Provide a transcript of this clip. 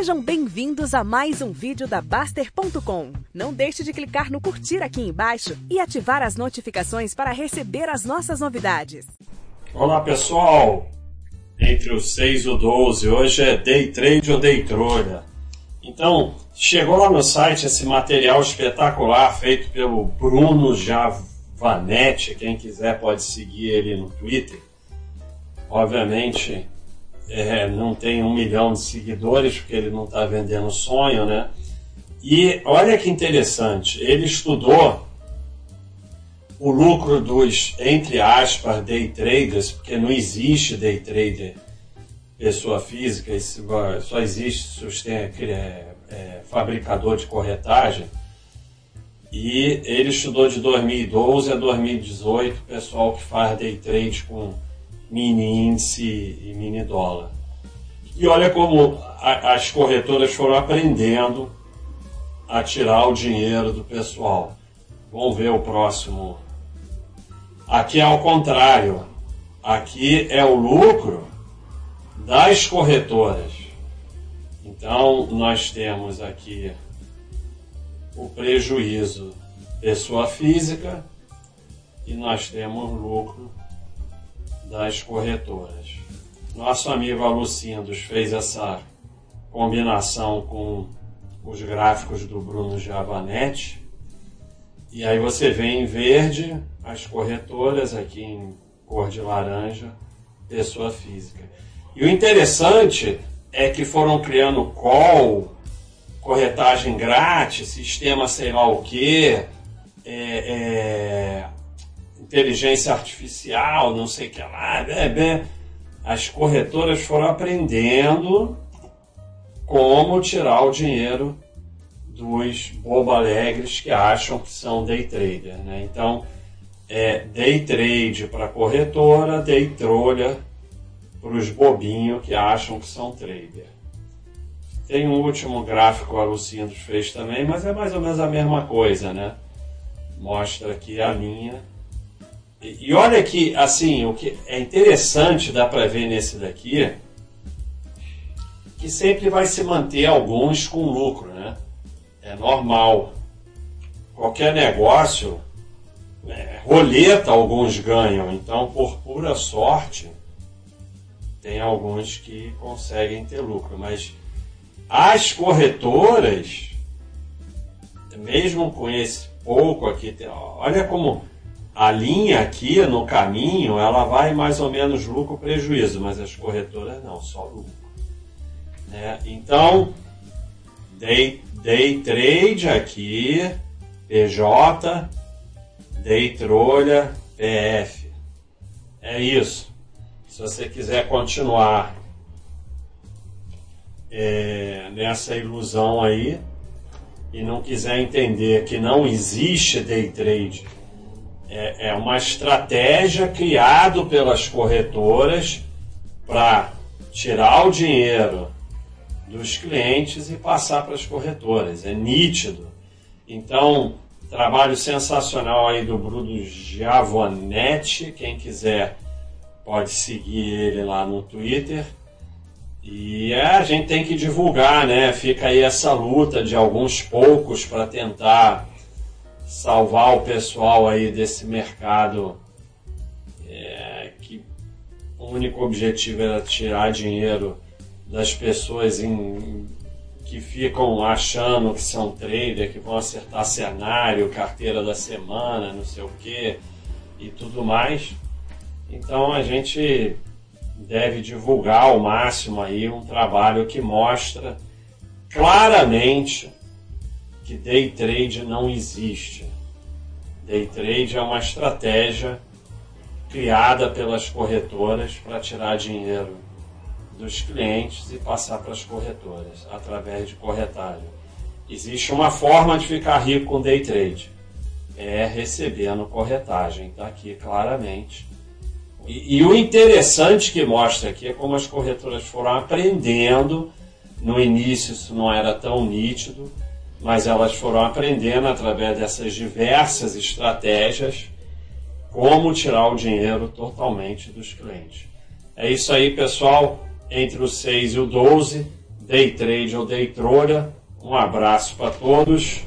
Sejam bem-vindos a mais um vídeo da Baster.com. Não deixe de clicar no curtir aqui embaixo e ativar as notificações para receber as nossas novidades. Olá pessoal, entre o 6 e o 12, hoje é Day Trade ou Day Trolha. Então, chegou lá no site esse material espetacular feito pelo Bruno Javanetti, quem quiser pode seguir ele no Twitter. Obviamente, é, não tem um milhão de seguidores, porque ele não está vendendo sonho, né? E olha que interessante, ele estudou o lucro dos, entre aspas, day traders, porque não existe day trader pessoa física, só existe tem é, é, fabricador de corretagem. E ele estudou de 2012 a 2018, pessoal que faz day trade com mini índice e mini dólar. E olha como a, as corretoras foram aprendendo a tirar o dinheiro do pessoal. Vamos ver o próximo. Aqui é ao contrário. Aqui é o lucro das corretoras. Então, nós temos aqui o prejuízo pessoa física e nós temos lucro das corretoras. Nosso amigo Alucindos fez essa combinação com os gráficos do Bruno Javanetti. E aí você vê em verde as corretoras, aqui em cor de laranja, pessoa física. E o interessante é que foram criando call, corretagem grátis, sistema sei lá o que, é, é, inteligência artificial, não sei o que lá. É, bem, as corretoras foram aprendendo como tirar o dinheiro dos bobo alegres que acham que são day trader. Né? Então, é day trade para corretora, day trolha para os bobinhos que acham que são trader. Tem um último gráfico que o fez também, mas é mais ou menos a mesma coisa, né? Mostra aqui a linha e, olha que, assim, o que é interessante, dá para ver nesse daqui, que sempre vai se manter alguns com lucro, né? É normal. Qualquer negócio, é, roleta alguns ganham, então por pura sorte tem alguns que conseguem ter lucro, mas as corretoras, mesmo com esse pouco aqui, olha como a linha aqui no caminho, ela vai mais ou menos lucro prejuízo, mas as corretoras não, só lucro. Né? Então, day, day trade aqui, PJ, day trolha, PF. É isso. Se você quiser continuar é, nessa ilusão aí e não quiser entender que não existe day trade é, é uma estratégia criada pelas corretoras para tirar o dinheiro dos clientes e passar para as corretoras. É nítido. Então, trabalho sensacional aí do Bruno Giavonetti. Quem quiser pode seguir ele lá no Twitter. E é, a gente tem que divulgar, né? Fica aí essa luta de alguns poucos para tentar salvar o pessoal aí desse mercado é, que o único objetivo era tirar dinheiro das pessoas em, que ficam achando que são trader, que vão acertar cenário, carteira da semana, não sei o que e tudo mais. Então a gente deve divulgar ao máximo aí um trabalho que mostra claramente que day trade não existe. Day trade é uma estratégia criada pelas corretoras para tirar dinheiro dos clientes e passar para as corretoras através de corretagem. Existe uma forma de ficar rico com day trade, é recebendo corretagem, está aqui claramente. E, e, o interessante que mostra aqui é como as corretoras foram aprendendo. No início isso não era tão nítido, mas elas foram aprendendo através dessas diversas estratégias como tirar o dinheiro totalmente dos clientes. É isso aí, pessoal. Entre o 6 e o 12, day trade ou day trolha. Um abraço para todos